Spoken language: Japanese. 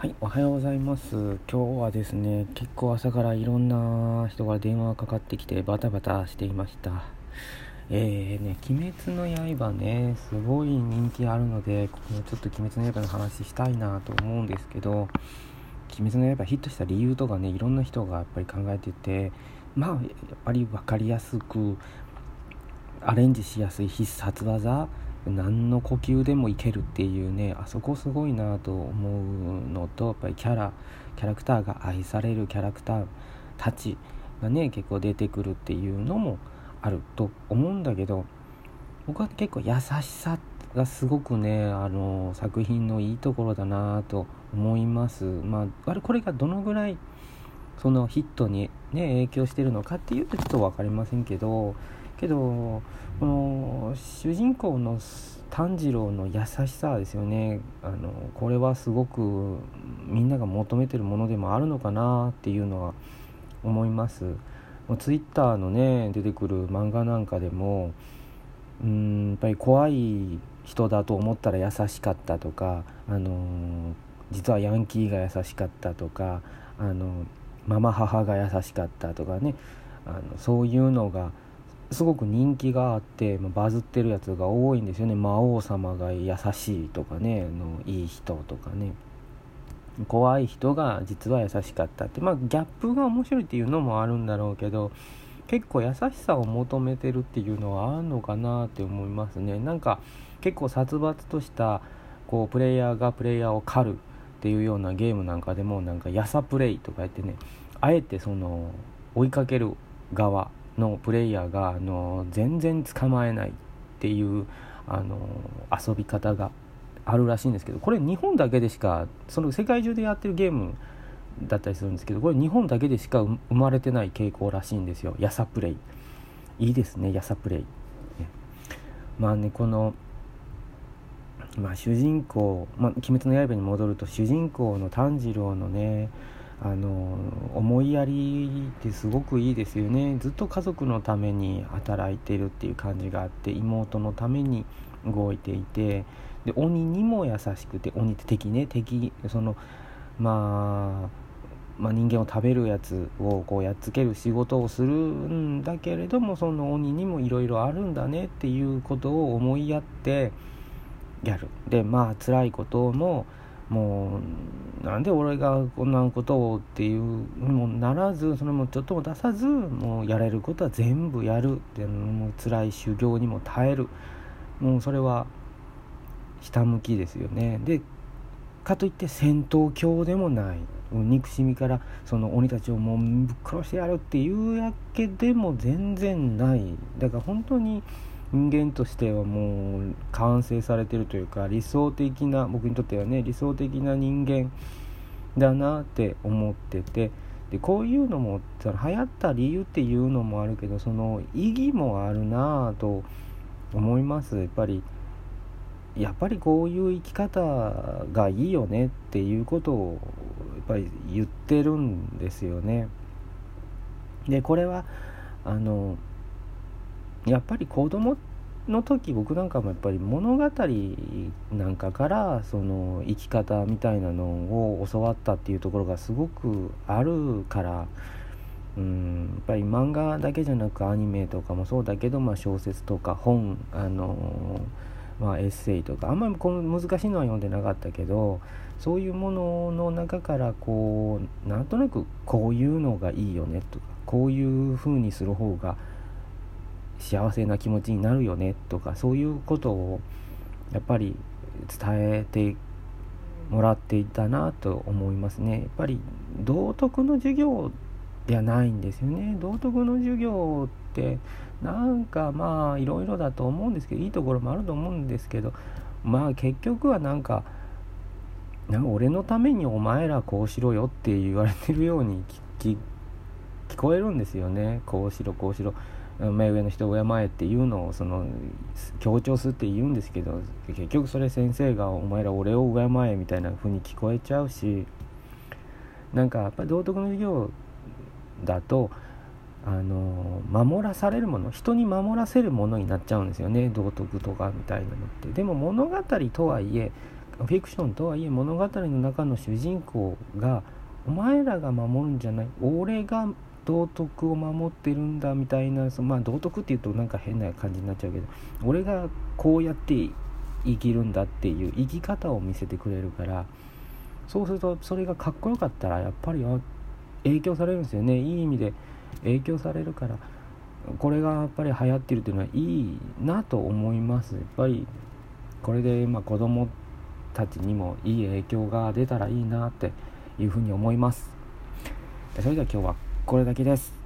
はい、おはようございます。今日はですね、結構朝からいろんな人から電話がかかってきてバタバタしていました。えーね、鬼滅の刃ね、すごい人気あるので、このちょっと鬼滅の刃の話したいなと思うんですけど、鬼滅の刃ヒットした理由とかね、いろんな人がやっぱり考えてて、まあ、やっぱり分かりやすく、アレンジしやすい必殺技何の呼吸でもいけるっていうねあそこすごいなと思うのとやっぱりキャラキャラクターが愛されるキャラクターたちがね結構出てくるっていうのもあると思うんだけど僕は結構優しさがすごくねあの作品のいいところだなと思います。まあこれがどのぐらいそのヒットにね影響してるのかっていうとちょっと分かりませんけどけどこの主人公の炭治郎の優しさですよね。あのこれはすごくみんなが求めてるものでもあるのかなっていうのは思います。もうツイッターのね出てくる漫画なんかでもうんやっぱり怖い人だと思ったら優しかったとかあの実はヤンキーが優しかったとかあのママ母が優しかったとかねあのそういうのがすごく人気があって、ま、バズってるやつが多いんですよね。魔王様が優しいとかねのいい人とかね。怖い人が実は優しかったって。まあギャップが面白いっていうのもあるんだろうけど結構優しさを求めてるっていうのはあるのかなって思いますね。なんか結構殺伐としたこうプレイヤーがプレイヤーを狩るっていうようなゲームなんかでもなんかやさプレイとか言ってねあえてその追いかける側のプレイヤーがあの全然捕まえないっていうあの遊び方があるらしいんですけどこれ日本だけでしかその世界中でやってるゲームだったりするんですけどこれ日本だけでしか生まれてない傾向らしいんですよ。やさプレイ。いいですねやさプレイ、まあねこのまあ主人公、まあ、鬼滅の刃に戻ると主人公の炭治郎のねあの思いやりってすごくいいですよね。ずっと家族のために働いてるっていう感じがあって妹のために動いていてで鬼にも優しくて鬼って敵ね。敵そのまあまあ、人間を食べるやつをこうやっつける仕事をするんだけれどもその鬼にもいろいろあるんだねっていうことを思いやってやる。でまあ辛いことももうなんで俺がこんなことをっていうにもならずそれもちょっとも出さずもうやれることは全部やる。ってもう辛い修行にも耐える。もうそれはひたむきですよね。でかといって戦闘狂でもない。憎しみからその鬼たちをもうぶっ殺してやるっていうわけでも全然ない。だから本当に人間としてはもう完成されてるというか理想的な僕にとってはね理想的な人間だなって思っててでこういうのも流行った理由っていうのもあるけどその意義もあるなぁと思いますやっぱりやっぱりこういう生き方がいいよねっていうことをやっぱり言ってるんですよね。でこれはあのやっぱり子供の時僕なんかもやっぱり物語なんかからその生き方みたいなのを教わったっていうところがすごくあるからうんやっぱり漫画だけじゃなくアニメとかもそうだけど、まあ、小説とか本あのまあ、エッセイとかあんまりこの難しいのは読んでなかったけどそういうものの中からこうなんとなくこういうのがいいよねとかこういう風にする方が幸せな気持ちになるよねとかそういうことをやっぱり伝えてもらっていたなと思いますね。やっぱり道徳の授業ではないんですよね。道徳の授業ってなんかまあいろいろだと思うんですけどいいところもあると思うんですけどまあ結局はなんかなんか俺のためにお前らこうしろよって言われてるように聞こえるんですよね。こうしろこうしろ。目上の人を敬えっていうのをその強調するって言うんですけど結局それ先生が「お前ら俺を敬え」みたいな風に聞こえちゃうしなんかやっぱり道徳の授業だとあの守らされるもの人に守らせるものになっちゃうんですよね道徳とかみたいなのって。でも物語とはいえフィクションとはいえ物語の中の主人公がお前らが守るんじゃない俺が道徳を守ってるんだみたいなそまあ道徳っていうとなんか変な感じになっちゃうけど俺がこうやって生きるんだっていう生き方を見せてくれるからそうするとそれがかっこよかったらやっぱり影響されるんですよね。いい意味で影響されるからこれがやっぱり流行ってるっていうのはいいなと思います。やっぱりこれでまあ子供たちにもいい影響が出たらいいなっていうふうに思います。それでは今日はこれだけです。